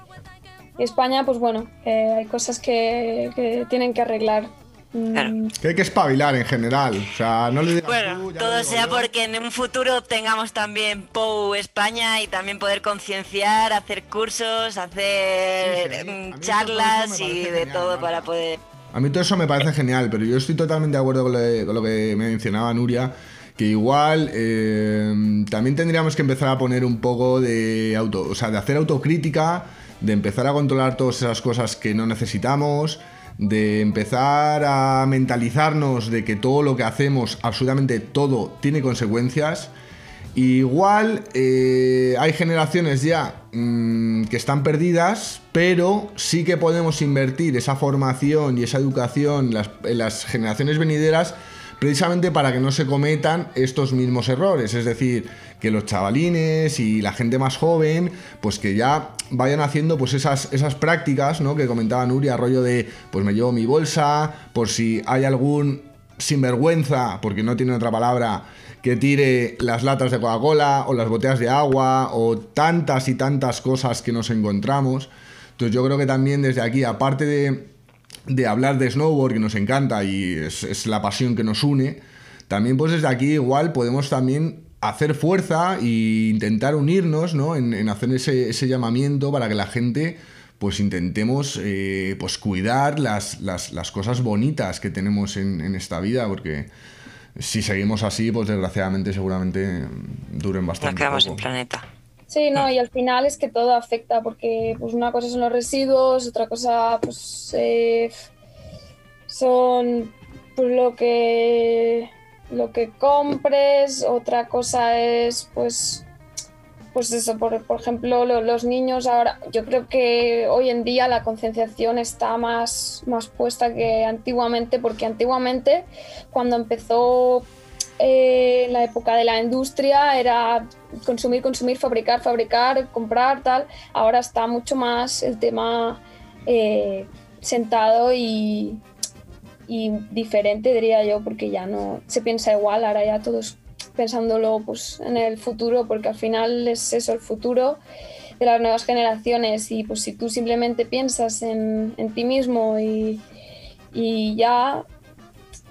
y España, pues bueno, eh, hay cosas que, que tienen que arreglar. Mm, Claro. Que hay que espabilar en general. O sea, no le digas. tú, Bueno, todo digo sea yo. porque en un futuro tengamos también POU España y también poder concienciar, hacer cursos, hacer Sí, sí. mm, A mí todo charlas eso me y parece de genial, todo para poder... A mí todo eso me parece genial, pero yo estoy totalmente de acuerdo con lo, de- con lo que me mencionaba Nuria, que igual eh, también tendríamos que empezar a poner un poco de auto, o sea, de hacer autocrítica, de empezar a controlar todas esas cosas que no necesitamos, de empezar a mentalizarnos de que todo lo que hacemos, absolutamente todo, tiene consecuencias. Igual eh, hay generaciones ya mm, que están perdidas, pero sí que podemos invertir esa formación y esa educación en las generaciones venideras precisamente para que no se cometan estos mismos errores. Es decir, que los chavalines y la gente más joven, pues que ya vayan haciendo pues esas, esas prácticas, ¿no? Que comentaba Nuria, rollo de, pues me llevo mi bolsa, por si hay algún sinvergüenza, porque no tiene otra palabra, que tire las latas de Coca-Cola o las botellas de agua o tantas y tantas cosas que nos encontramos. Entonces yo creo que también desde aquí, aparte de, de hablar de snowboard, que nos encanta y es, es la pasión que nos une, también pues desde aquí igual podemos también hacer fuerza e intentar unirnos ¿no? en, en hacer ese, ese llamamiento para que la gente pues intentemos eh, pues cuidar las, las, las cosas bonitas que tenemos en, en esta vida, porque si seguimos así, pues desgraciadamente seguramente duren Nos bastante. quedamos poco. en planeta. Sí, no, y al final es que todo afecta, porque pues una cosa son los residuos, otra cosa pues eh, son pues lo que lo que compres, otra cosa es pues pues eso, por, por ejemplo, lo- los niños ahora, yo creo que hoy en día la concienciación está más, más puesta que antiguamente, porque antiguamente cuando empezó eh, la época de la industria era consumir, consumir, fabricar, fabricar, comprar, tal. Ahora está mucho más el tema eh, sentado y, y diferente, diría yo, porque ya no se piensa igual, ahora ya todo es pensándolo pues, en el futuro, porque al final es eso, el futuro de las nuevas generaciones. Y pues si tú simplemente piensas en, en ti mismo y, y ya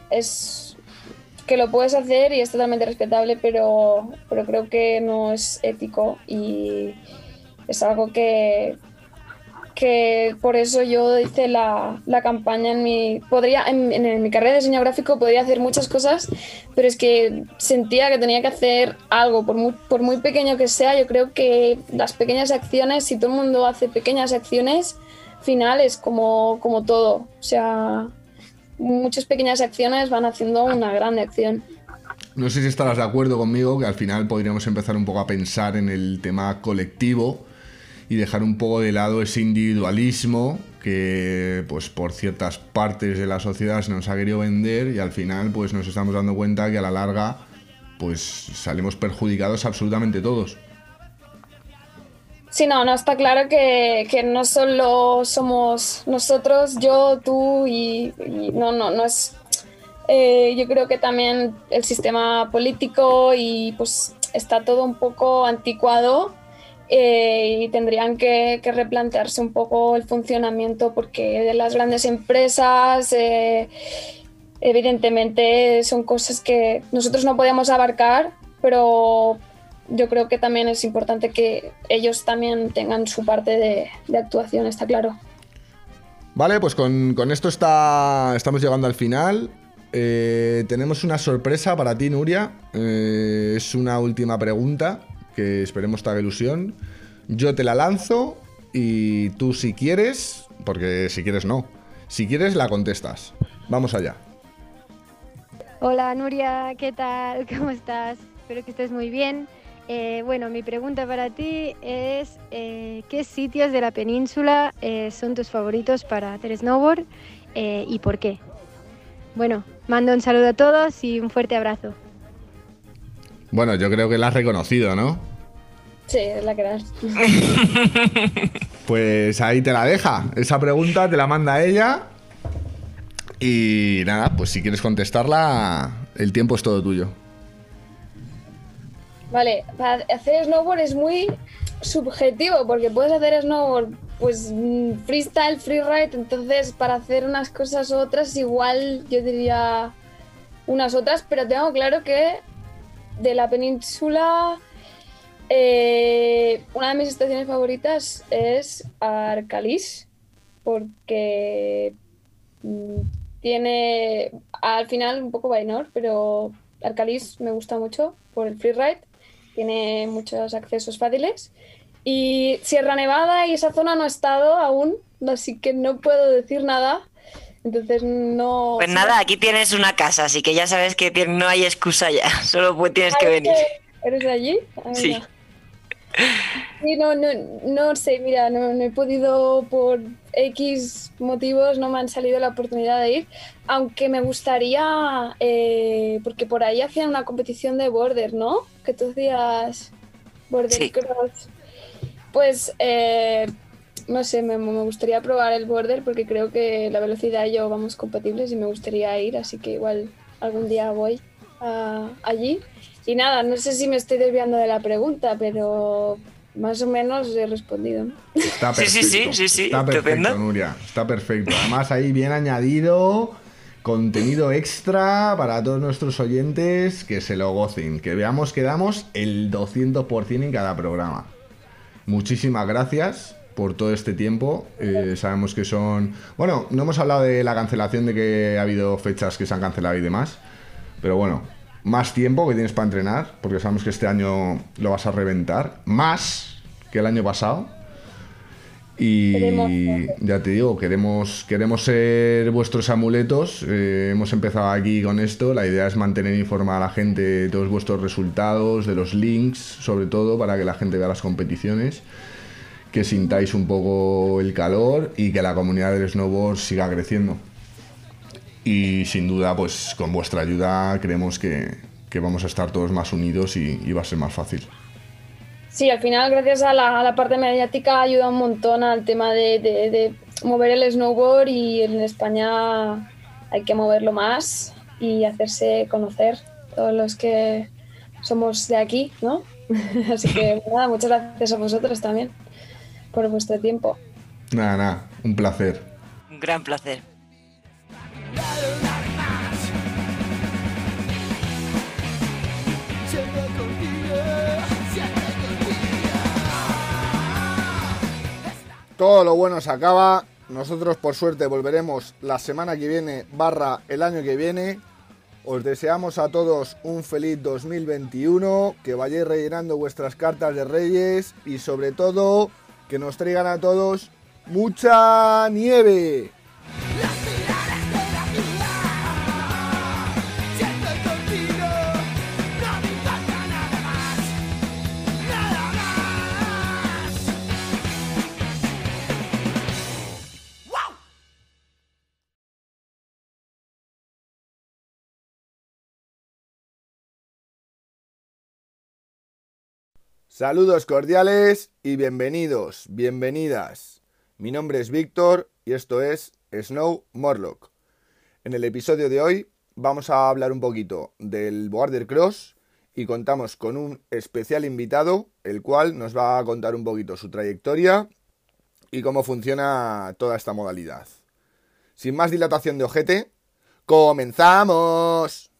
es que lo puedes hacer y es totalmente respetable, pero, pero creo que no es ético y es algo que, que por eso yo hice la, la campaña en mi... Podría, en, en, mi carrera de diseño gráfico podría hacer muchas cosas, pero es que sentía que tenía que hacer algo, por muy, por muy pequeño que sea, yo creo que las pequeñas acciones, si todo el mundo hace pequeñas acciones, finales como, como todo. O sea, muchas pequeñas acciones van haciendo una gran acción. No sé si estarás de acuerdo conmigo, que al final podríamos empezar un poco a pensar en el tema colectivo y dejar un poco de lado ese individualismo que pues por ciertas partes de la sociedad se nos ha querido vender y al final pues nos estamos dando cuenta que a la larga pues salimos perjudicados absolutamente todos. Sí, no, no, está claro que, que no solo somos nosotros, yo, tú y, y no, no, no es... Eh, yo creo que también el sistema político y pues está todo un poco anticuado eh, y tendrían que, que, replantearse un poco el funcionamiento porque de las grandes empresas eh, evidentemente son cosas que nosotros no podemos abarcar, pero yo creo que también es importante que ellos también tengan su parte de, de actuación, está claro. Vale, pues con, con, esto está, estamos llegando al final. Eh, tenemos una sorpresa para ti, Nuria. Eh, es una última pregunta que esperemos te haga ilusión. Yo te la lanzo y tú si quieres, porque si quieres no, si quieres la contestas. Vamos allá. Hola Nuria, ¿qué tal? <laughs> ¿Cómo estás? Espero que estés muy bien. Eh, bueno, mi pregunta para ti es, eh, ¿qué sitios de la península eh, son tus favoritos para hacer snowboard eh, y por qué? Bueno, mando un saludo a todos y un fuerte abrazo. Bueno, yo creo que la has reconocido, ¿no? Sí, es la que das. <laughs> pues ahí te la deja. Esa pregunta te la manda ella. Y nada, pues si quieres contestarla, el tiempo es todo tuyo. Vale, para hacer snowboard es muy subjetivo porque puedes hacer snowboard pues freestyle, freeride, entonces para hacer unas cosas u otras igual yo diría unas otras, pero tengo claro que de la península eh, una de mis estaciones favoritas es Arcalis porque tiene al final un poco Bainor, pero Arcalis me gusta mucho por el freeride tiene muchos accesos fáciles. Y Sierra Nevada y esa zona no he estado aún, así que no puedo decir nada. Entonces no. Pues nada, aquí tienes una casa, así que ya sabes que no hay excusa ya, <laughs> solo tienes que venir. ¿Eres de allí? Ah, sí. <laughs> Sí, no, no, no sé, mira, no, no, he podido por X motivos, no me han salido la oportunidad de ir, aunque me gustaría, eh, porque por ahí hacían una competición de border, ¿no? Que tú hacías border Sí. cross. Pues, eh, no sé, me, me gustaría probar el border porque creo que la velocidad y yo vamos compatibles y me gustaría ir, así que igual algún día voy a- allí. Y nada, no sé si me estoy desviando de la pregunta, pero más o menos he respondido. ¿no? Está Sí, perfecto. sí, sí, sí, sí, Está perfecto, estupendo. Nuria. Está perfecto. Además, ahí bien añadido contenido extra para todos nuestros oyentes que se lo gocen. Que veamos que damos el 200% en cada programa. Muchísimas gracias por todo este tiempo. Eh, sabemos que son... Bueno, no hemos hablado de la cancelación, de que ha habido fechas que se han cancelado y demás. Pero bueno, más tiempo que tienes para entrenar, porque sabemos que este año lo vas a reventar. Más que el año pasado. Y Queremos. ya te digo, queremos, queremos ser vuestros amuletos. Eh, hemos empezado aquí con esto. La idea es mantener informada a la gente de todos vuestros resultados, de los links, sobre todo, para que la gente vea las competiciones. Que sintáis un poco el calor y que la comunidad del snowboard siga creciendo. Y sin duda, pues con vuestra ayuda creemos que, que vamos a estar todos más unidos y, y va a ser más fácil. Sí, al final, gracias a la, a la parte mediática, ayuda un montón al tema de, de- de mover el snowboard y en España hay que moverlo más y hacerse conocer. Todos los que somos de aquí, ¿no? <laughs> Así que <laughs> nada, muchas gracias a vosotros también por vuestro tiempo. Nada, nada, un placer. Un gran placer. Todo lo bueno se acaba. Nosotros por suerte volveremos la semana que viene barra el año que viene. Os deseamos a todos un feliz 2021, que vayáis rellenando vuestras cartas de reyes y sobre todo que nos traigan a todos mucha nieve. Saludos cordiales y bienvenidos, bienvenidas. Mi nombre es Víctor y esto es Snow Morlock. En el episodio de hoy vamos a hablar un poquito del Border Cross y contamos con un especial invitado, el cual nos va a contar un poquito su trayectoria y cómo funciona toda esta modalidad. Sin más dilatación de ojete, ¡comenzamos!